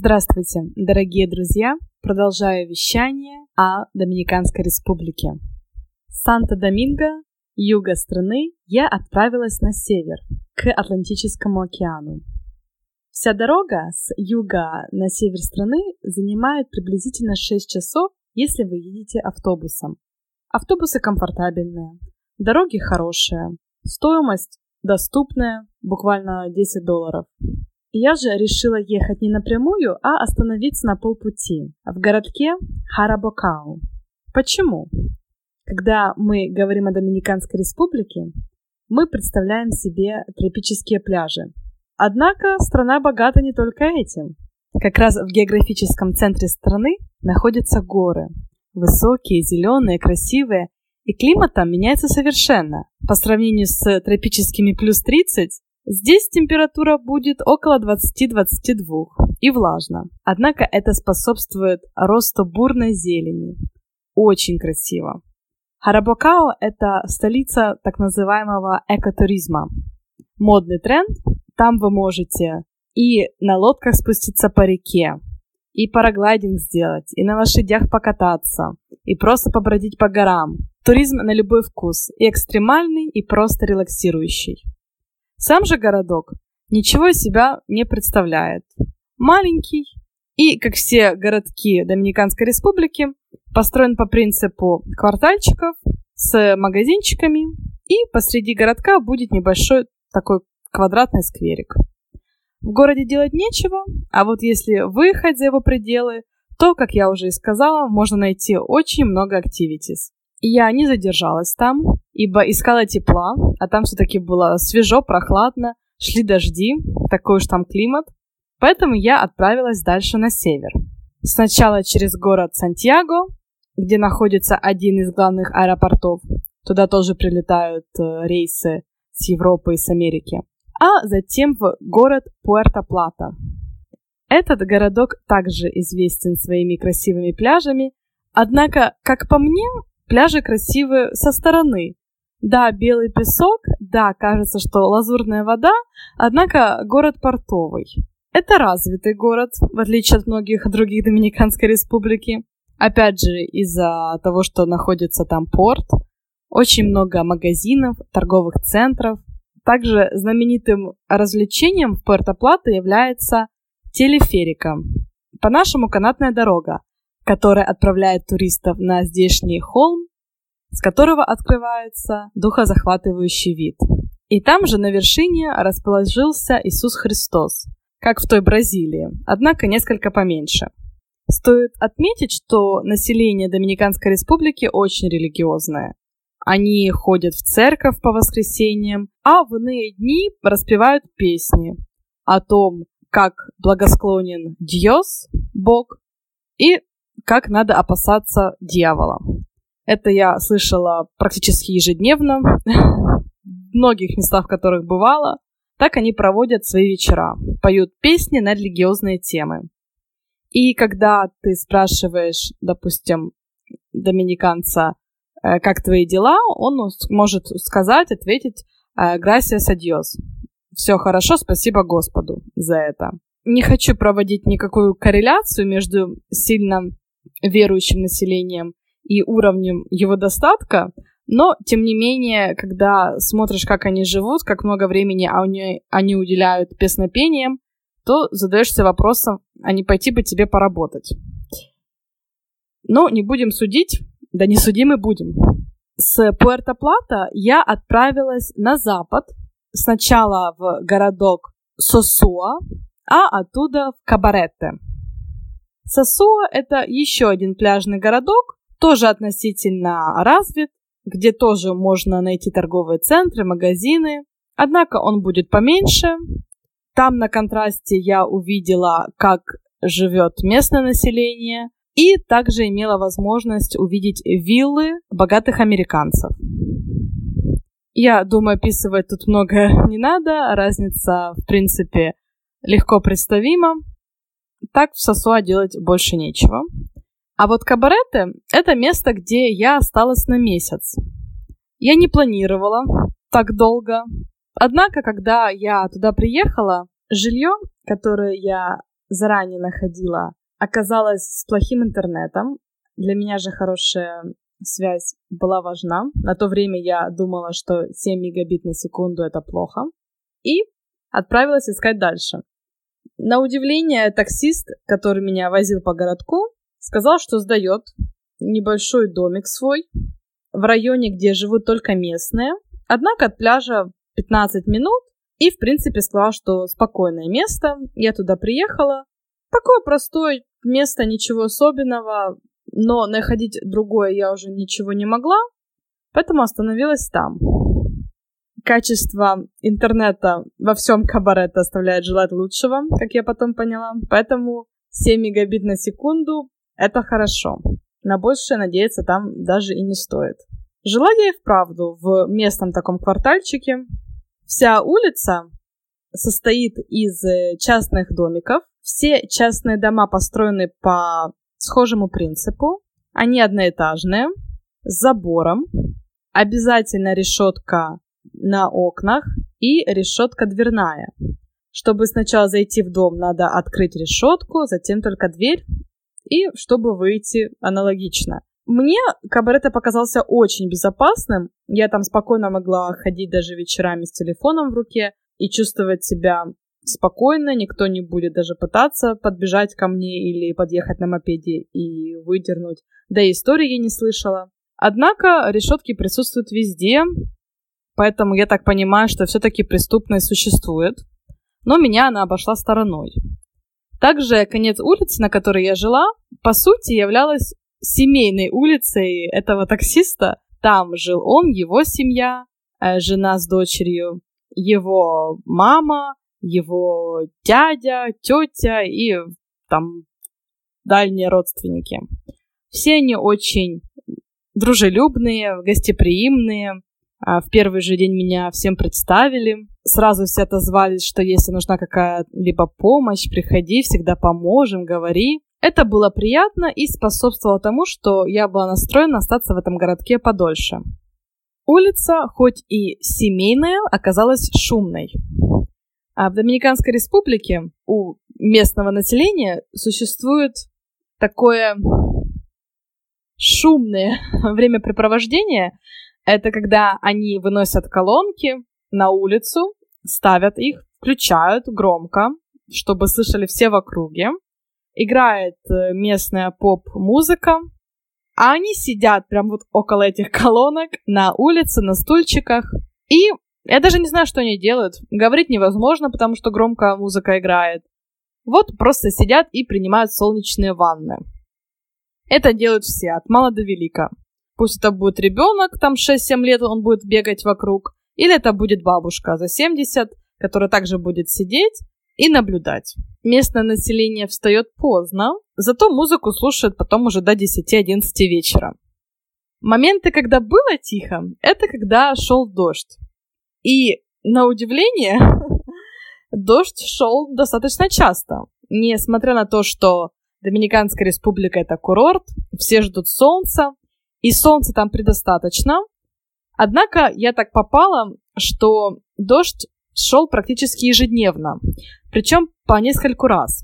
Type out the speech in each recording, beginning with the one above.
Здравствуйте, дорогие друзья! Продолжаю вещание о Доминиканской республике. Санто-Доминго, юга страны, я отправилась на север, к Атлантическому океану. Вся дорога с юга на север страны занимает приблизительно 6 часов, если вы едете автобусом. Автобусы комфортабельные, дороги хорошие, стоимость доступная, буквально 10 долларов. Я же решила ехать не напрямую, а остановиться на полпути, в городке Харабокау. Почему? Когда мы говорим о Доминиканской республике, мы представляем себе тропические пляжи, Однако страна богата не только этим. Как раз в географическом центре страны находятся горы. Высокие, зеленые, красивые. И климат там меняется совершенно. По сравнению с тропическими плюс 30, здесь температура будет около 20-22 и влажно. Однако это способствует росту бурной зелени. Очень красиво. Харабокао – это столица так называемого экотуризма. Модный тренд там вы можете и на лодках спуститься по реке, и параглайдинг сделать, и на лошадях покататься, и просто побродить по горам. Туризм на любой вкус, и экстремальный, и просто релаксирующий. Сам же городок ничего из себя не представляет. Маленький и, как все городки Доминиканской республики, построен по принципу квартальчиков с магазинчиками, и посреди городка будет небольшой такой квадратный скверик. В городе делать нечего, а вот если выехать за его пределы, то, как я уже и сказала, можно найти очень много активитис. Я не задержалась там, ибо искала тепла, а там все-таки было свежо, прохладно, шли дожди, такой уж там климат. Поэтому я отправилась дальше на север. Сначала через город Сантьяго, где находится один из главных аэропортов. Туда тоже прилетают э, рейсы с Европы и с Америки а затем в город Пуэрто-Плата. Этот городок также известен своими красивыми пляжами, однако, как по мне, пляжи красивы со стороны. Да, белый песок, да, кажется, что лазурная вода, однако город портовый. Это развитый город, в отличие от многих других Доминиканской республики. Опять же, из-за того, что находится там порт, очень много магазинов, торговых центров, также знаменитым развлечением в Пуэрто-Плата является телеферика. По-нашему канатная дорога, которая отправляет туристов на здешний холм, с которого открывается духозахватывающий вид. И там же на вершине расположился Иисус Христос, как в той Бразилии, однако несколько поменьше. Стоит отметить, что население Доминиканской республики очень религиозное. Они ходят в церковь по воскресеньям, а в иные дни распевают песни о том, как благосклонен Диос, Бог, и как надо опасаться дьявола. Это я слышала практически ежедневно, в многих местах, в которых бывала. Так они проводят свои вечера, поют песни на религиозные темы. И когда ты спрашиваешь, допустим, доминиканца, Э, как твои дела, он может сказать, ответить «Gracias a Dios». Все хорошо, спасибо Господу за это. Не хочу проводить никакую корреляцию между сильно верующим населением и уровнем его достатка, но, тем не менее, когда смотришь, как они живут, как много времени они, они уделяют песнопениям, то задаешься вопросом, а не пойти бы тебе поработать. Но не будем судить, да не судимы будем. С Пуэрто-Плата я отправилась на запад, сначала в городок Сосуа, а оттуда в Кабаретте. Сосуа – это еще один пляжный городок, тоже относительно развит, где тоже можно найти торговые центры, магазины. Однако он будет поменьше. Там на контрасте я увидела, как живет местное население, и также имела возможность увидеть виллы богатых американцев. Я думаю, описывать тут много не надо, разница, в принципе, легко представима. Так в Сосуа делать больше нечего. А вот Кабарете – это место, где я осталась на месяц. Я не планировала так долго. Однако, когда я туда приехала, жилье, которое я заранее находила, оказалась с плохим интернетом. Для меня же хорошая связь была важна. На то время я думала, что 7 мегабит на секунду это плохо. И отправилась искать дальше. На удивление, таксист, который меня возил по городку, сказал, что сдает небольшой домик свой в районе, где живут только местные. Однако от пляжа 15 минут и, в принципе, сказал, что спокойное место. Я туда приехала. Такое простое место, ничего особенного но находить другое я уже ничего не могла, поэтому остановилась там. Качество интернета во всем кабарете оставляет желать лучшего, как я потом поняла, поэтому 7 мегабит на секунду — это хорошо. На большее надеяться там даже и не стоит. Жила я и вправду в местном таком квартальчике. Вся улица состоит из э, частных домиков. Все частные дома построены по схожему принципу. Они одноэтажные, с забором, обязательно решетка на окнах и решетка дверная. Чтобы сначала зайти в дом, надо открыть решетку, затем только дверь, и чтобы выйти аналогично. Мне кабарета показался очень безопасным. Я там спокойно могла ходить даже вечерами с телефоном в руке и чувствовать себя спокойно, никто не будет даже пытаться подбежать ко мне или подъехать на мопеде и выдернуть. Да и истории я не слышала. Однако решетки присутствуют везде, поэтому я так понимаю, что все-таки преступность существует. Но меня она обошла стороной. Также конец улицы, на которой я жила, по сути являлась семейной улицей этого таксиста. Там жил он, его семья, э, жена с дочерью, его мама, его дядя, тетя и там дальние родственники. Все они очень дружелюбные, гостеприимные. А в первый же день меня всем представили. Сразу все отозвались, что если нужна какая-либо помощь, приходи, всегда поможем, говори. Это было приятно и способствовало тому, что я была настроена остаться в этом городке подольше. Улица, хоть и семейная, оказалась шумной. А в Доминиканской республике у местного населения существует такое шумное времяпрепровождение. Это когда они выносят колонки на улицу, ставят их, включают громко, чтобы слышали все в округе. Играет э, местная поп-музыка, а они сидят прям вот около этих колонок на улице, на стульчиках и я даже не знаю, что они делают. Говорить невозможно, потому что громко музыка играет. Вот просто сидят и принимают солнечные ванны. Это делают все, от мала до велика. Пусть это будет ребенок, там 6-7 лет он будет бегать вокруг, или это будет бабушка за 70, которая также будет сидеть и наблюдать. Местное население встает поздно, зато музыку слушает потом уже до 10-11 вечера. Моменты, когда было тихо, это когда шел дождь. И, на удивление, дождь шел достаточно часто. Несмотря на то, что Доминиканская республика — это курорт, все ждут солнца, и солнца там предостаточно. Однако я так попала, что дождь шел практически ежедневно, причем по нескольку раз.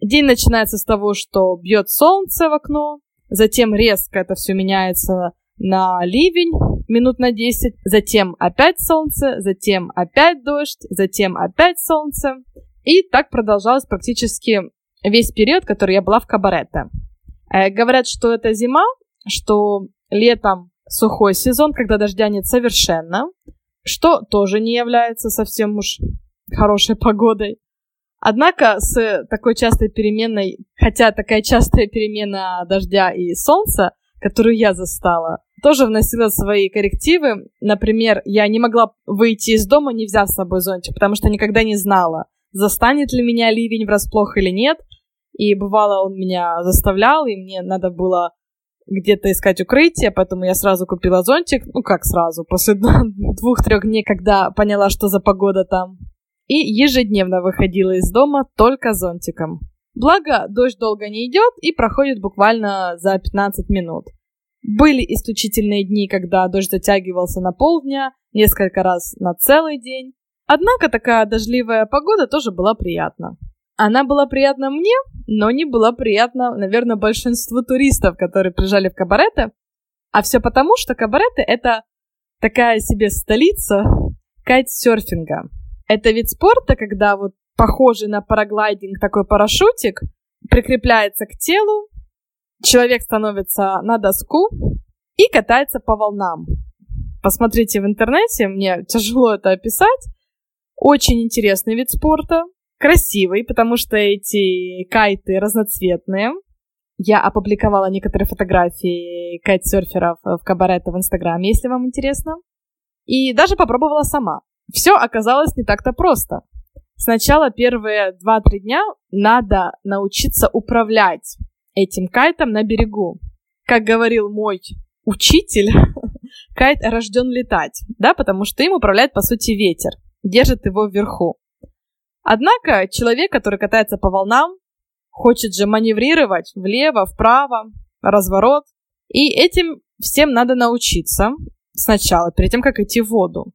День начинается с того, что бьет солнце в окно, затем резко это все меняется на ливень, минут на 10, затем опять солнце, затем опять дождь, затем опять солнце. И так продолжалось практически весь период, который я была в кабарете. Э, говорят, что это зима, что летом сухой сезон, когда дождя нет совершенно, что тоже не является совсем уж хорошей погодой. Однако с такой частой переменной, хотя такая частая перемена дождя и солнца, которую я застала, тоже вносила свои коррективы. Например, я не могла выйти из дома, не взяв с собой зонтик, потому что никогда не знала, застанет ли меня ливень врасплох или нет. И бывало, он меня заставлял, и мне надо было где-то искать укрытие, поэтому я сразу купила зонтик. Ну, как сразу, после двух-трех дней, когда поняла, что за погода там. И ежедневно выходила из дома только зонтиком. Благо, дождь долго не идет и проходит буквально за 15 минут. Были исключительные дни, когда дождь затягивался на полдня, несколько раз на целый день. Однако такая дождливая погода тоже была приятна. Она была приятна мне, но не была приятна, наверное, большинству туристов, которые приезжали в Кабареты. А все потому, что Кабареты — это такая себе столица кайтсерфинга. Это вид спорта, когда вот похожий на параглайдинг такой парашютик прикрепляется к телу, человек становится на доску и катается по волнам. Посмотрите в интернете, мне тяжело это описать. Очень интересный вид спорта, красивый, потому что эти кайты разноцветные. Я опубликовала некоторые фотографии кайтсерферов в кабарете в Инстаграме, если вам интересно. И даже попробовала сама. Все оказалось не так-то просто. Сначала первые 2-3 дня надо научиться управлять этим кайтом на берегу. Как говорил мой учитель, кайт рожден летать, да, потому что им управляет, по сути, ветер, держит его вверху. Однако человек, который катается по волнам, хочет же маневрировать влево, вправо, разворот. И этим всем надо научиться сначала, перед тем, как идти в воду.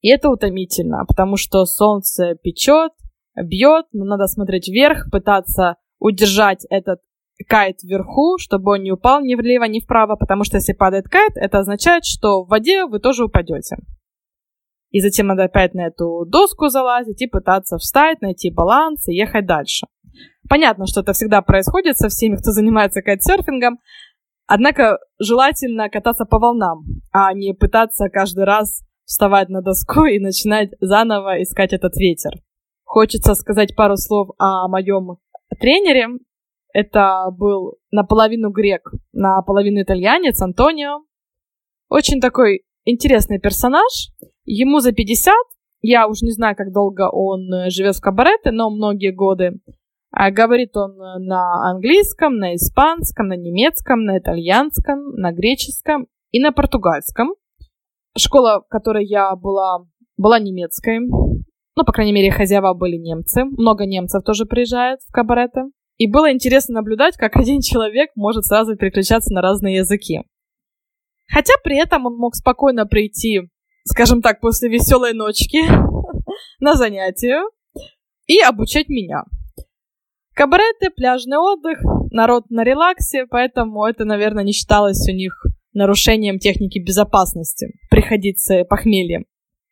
И это утомительно, потому что солнце печет, бьет, но надо смотреть вверх, пытаться удержать этот кайт вверху, чтобы он не упал ни влево, ни вправо, потому что если падает кайт, это означает, что в воде вы тоже упадете. И затем надо опять на эту доску залазить и пытаться встать, найти баланс и ехать дальше. Понятно, что это всегда происходит со всеми, кто занимается кайтсерфингом, однако желательно кататься по волнам, а не пытаться каждый раз вставать на доску и начинать заново искать этот ветер. Хочется сказать пару слов о моем тренере. Это был наполовину грек, наполовину итальянец Антонио. Очень такой интересный персонаж. Ему за 50. Я уж не знаю, как долго он живет в кабарете, но многие годы. А говорит он на английском, на испанском, на немецком, на итальянском, на греческом и на португальском. Школа, в которой я была, была немецкой. Ну, по крайней мере, хозяева были немцы. Много немцев тоже приезжает в кабареты. И было интересно наблюдать, как один человек может сразу переключаться на разные языки. Хотя при этом он мог спокойно прийти, скажем так, после веселой ночки на занятие и обучать меня. Кабареты, пляжный отдых, народ на релаксе, поэтому это, наверное, не считалось у них нарушением техники безопасности приходить с похмельем.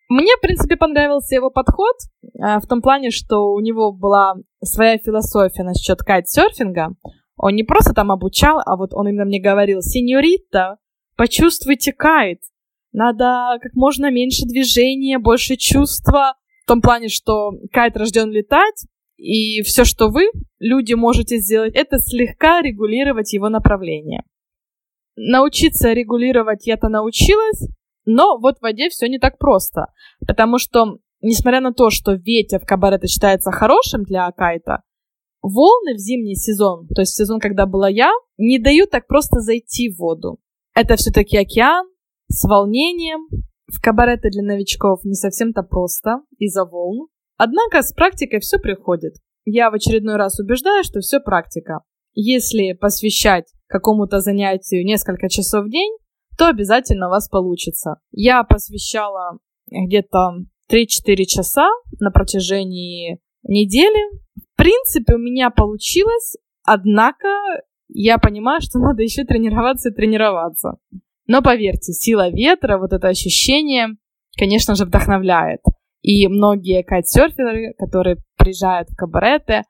Мне, в принципе, понравился его подход э, в том плане, что у него была своя философия насчет кайтсерфинга. Он не просто там обучал, а вот он именно мне говорил, сеньорита, почувствуйте кайт. Надо как можно меньше движения, больше чувства. В том плане, что кайт рожден летать, и все, что вы, люди, можете сделать, это слегка регулировать его направление. Научиться регулировать я-то научилась, но вот в воде все не так просто, потому что, несмотря на то, что ветер в кабарете считается хорошим для кайта, волны в зимний сезон, то есть сезон, когда была я, не дают так просто зайти в воду. Это все-таки океан с волнением. В кабарете для новичков не совсем-то просто из-за волн. Однако с практикой все приходит. Я в очередной раз убеждаю, что все практика. Если посвящать какому-то занятию несколько часов в день, то обязательно у вас получится. Я посвящала где-то 3-4 часа на протяжении недели. В принципе, у меня получилось, однако я понимаю, что надо еще тренироваться и тренироваться. Но поверьте, сила ветра, вот это ощущение, конечно же, вдохновляет. И многие кайтсерферы, которые приезжают в кабареты,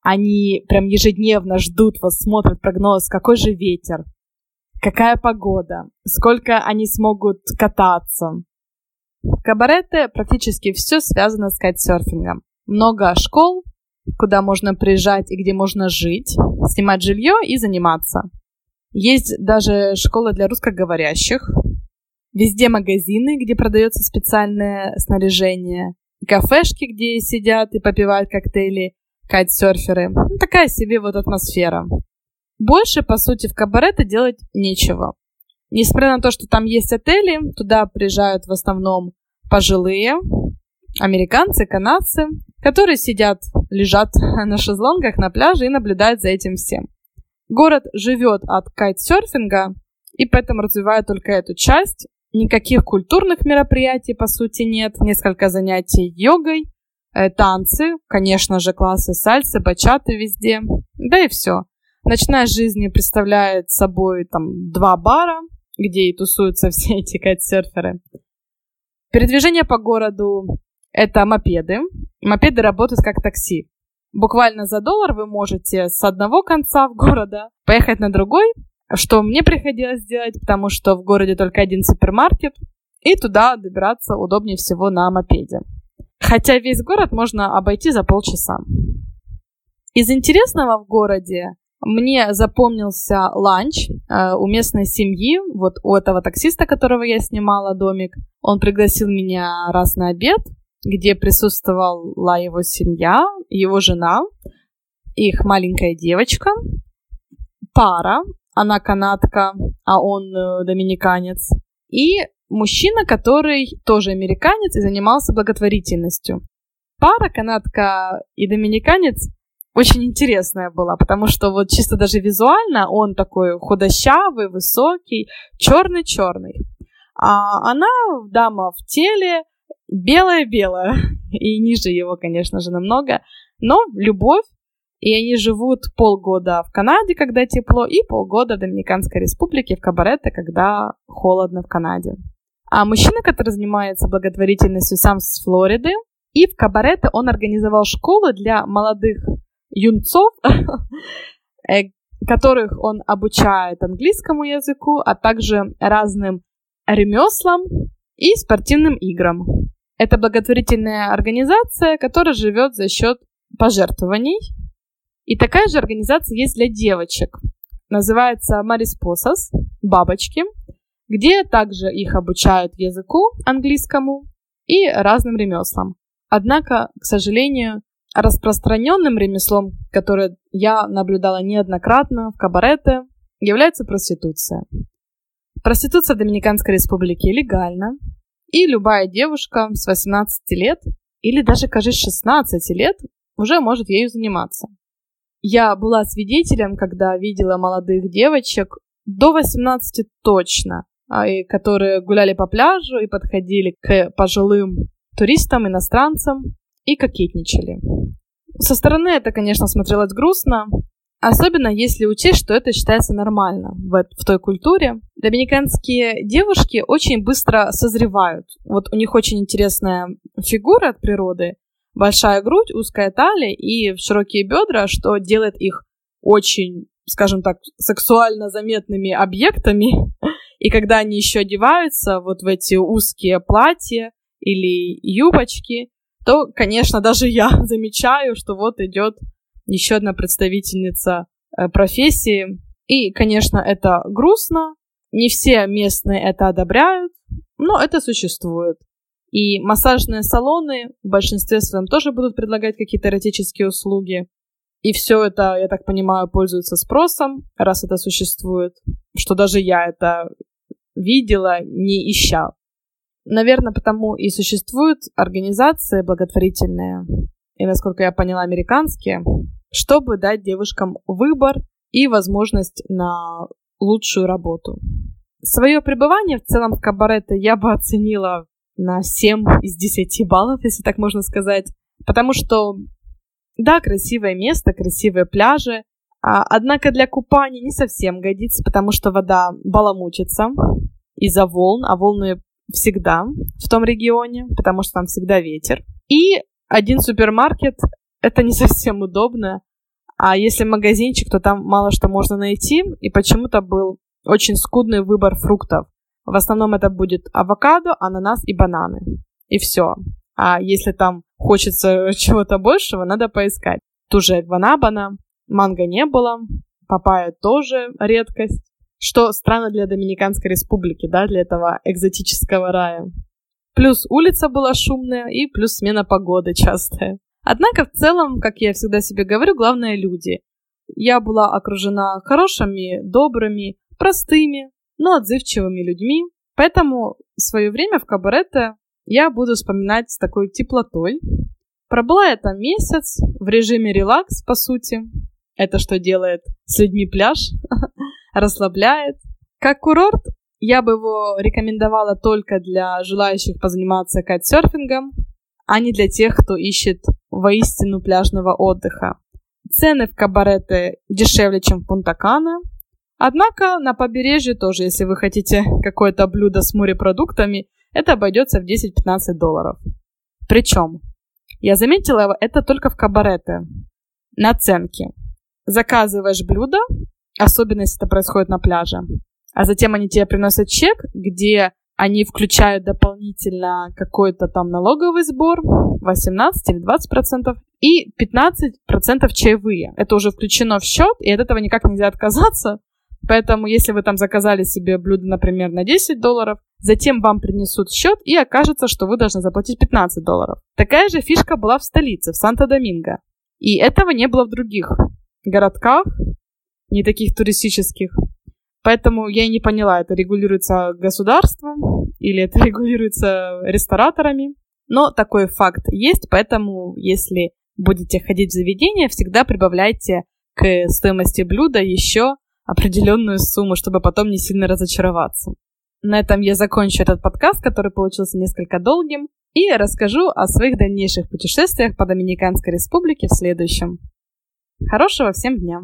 они прям ежедневно ждут, вот смотрят прогноз, какой же ветер, какая погода, сколько они смогут кататься. В кабарете практически все связано с кайтсерфингом. Много школ, куда можно приезжать и где можно жить, снимать жилье и заниматься. Есть даже школа для русскоговорящих. Везде магазины, где продается специальное снаряжение. Кафешки, где сидят и попивают коктейли кайтсерферы. Ну, такая себе вот атмосфера. Больше, по сути, в кабарете делать нечего. Несмотря на то, что там есть отели, туда приезжают в основном пожилые, американцы, канадцы, которые сидят, лежат на шезлонгах на пляже и наблюдают за этим всем. Город живет от кайтсерфинга, и поэтому развивает только эту часть. Никаких культурных мероприятий, по сути, нет. Несколько занятий йогой, э, танцы, конечно же, классы сальсы, бачаты везде, да и все. Ночная жизнь представляет собой там два бара, где и тусуются все эти кайтсерферы. Передвижение по городу – это мопеды. Мопеды работают как такси. Буквально за доллар вы можете с одного конца в города поехать на другой, что мне приходилось делать, потому что в городе только один супермаркет, и туда добираться удобнее всего на мопеде. Хотя весь город можно обойти за полчаса. Из интересного в городе мне запомнился ланч э, у местной семьи, вот у этого таксиста, которого я снимала домик. Он пригласил меня раз на обед, где присутствовала его семья, его жена, их маленькая девочка, пара, она канадка, а он э, доминиканец, и мужчина, который тоже американец и занимался благотворительностью. Пара канадка и доминиканец очень интересная была, потому что вот чисто даже визуально он такой худощавый, высокий, черный-черный. А она дама в теле, белая-белая, и ниже его, конечно же, намного, но любовь, и они живут полгода в Канаде, когда тепло, и полгода в Доминиканской республике, в Кабарете, когда холодно в Канаде. А мужчина, который занимается благотворительностью, сам с Флориды, и в Кабарете он организовал школу для молодых юнцов, э, которых он обучает английскому языку, а также разным ремеслам и спортивным играм. Это благотворительная организация, которая живет за счет пожертвований. И такая же организация есть для девочек. Называется Мариспосас, бабочки, где также их обучают языку английскому и разным ремеслам. Однако, к сожалению, распространенным ремеслом, которое я наблюдала неоднократно в кабарете, является проституция. Проституция в Доминиканской республике легальна, и любая девушка с 18 лет или даже, кажется, 16 лет уже может ею заниматься. Я была свидетелем, когда видела молодых девочек до 18 точно, а, которые гуляли по пляжу и подходили к пожилым туристам, иностранцам и кокетничали. Со стороны это, конечно, смотрелось грустно, особенно если учесть, что это считается нормально в, в той культуре. Доминиканские девушки очень быстро созревают. Вот у них очень интересная фигура от природы, большая грудь, узкая талия и широкие бедра, что делает их очень, скажем так, сексуально заметными объектами. И когда они еще одеваются вот в эти узкие платья или юбочки, то, конечно, даже я замечаю, что вот идет еще одна представительница э, профессии. И, конечно, это грустно. Не все местные это одобряют, но это существует. И массажные салоны в большинстве своем тоже будут предлагать какие-то эротические услуги. И все это, я так понимаю, пользуется спросом, раз это существует. Что даже я это видела, не ища. Наверное, потому и существуют организации благотворительные, и, насколько я поняла, американские, чтобы дать девушкам выбор и возможность на лучшую работу. Свое пребывание в целом в кабарете я бы оценила на 7 из 10 баллов, если так можно сказать. Потому что, да, красивое место, красивые пляжи, а, однако для купания не совсем годится, потому что вода баламутится из-за волн, а волны всегда в том регионе, потому что там всегда ветер. И один супермаркет — это не совсем удобно. А если магазинчик, то там мало что можно найти, и почему-то был очень скудный выбор фруктов. В основном это будет авокадо, ананас и бананы. И все. А если там хочется чего-то большего, надо поискать. Ту же гванабана, манго не было, папайя тоже редкость. Что странно для Доминиканской республики, да, для этого экзотического рая. Плюс улица была шумная и плюс смена погоды частая. Однако в целом, как я всегда себе говорю, главное люди. Я была окружена хорошими, добрыми, простыми, но отзывчивыми людьми, поэтому свое время в кабарете я буду вспоминать с такой теплотой. Пробыла я там месяц в режиме релакс, по сути. Это что делает с людьми пляж? расслабляет. Как курорт я бы его рекомендовала только для желающих позаниматься кайтсерфингом, а не для тех, кто ищет воистину пляжного отдыха. Цены в кабареты дешевле, чем в Пунтакана. Однако на побережье тоже, если вы хотите какое-то блюдо с морепродуктами, это обойдется в 10-15 долларов. Причем, я заметила это только в кабареты. Наценки. Заказываешь блюдо, особенно если это происходит на пляже, а затем они тебе приносят чек, где они включают дополнительно какой-то там налоговый сбор, 18 или 20 процентов, и 15 процентов чаевые. Это уже включено в счет, и от этого никак нельзя отказаться. Поэтому, если вы там заказали себе блюдо, например, на 10 долларов, затем вам принесут счет, и окажется, что вы должны заплатить 15 долларов. Такая же фишка была в столице, в Санто-Доминго. И этого не было в других городках, не таких туристических. Поэтому я и не поняла, это регулируется государством или это регулируется рестораторами. Но такой факт есть, поэтому если будете ходить в заведение, всегда прибавляйте к стоимости блюда еще определенную сумму, чтобы потом не сильно разочароваться. На этом я закончу этот подкаст, который получился несколько долгим, и расскажу о своих дальнейших путешествиях по Доминиканской республике в следующем. Хорошего всем дня!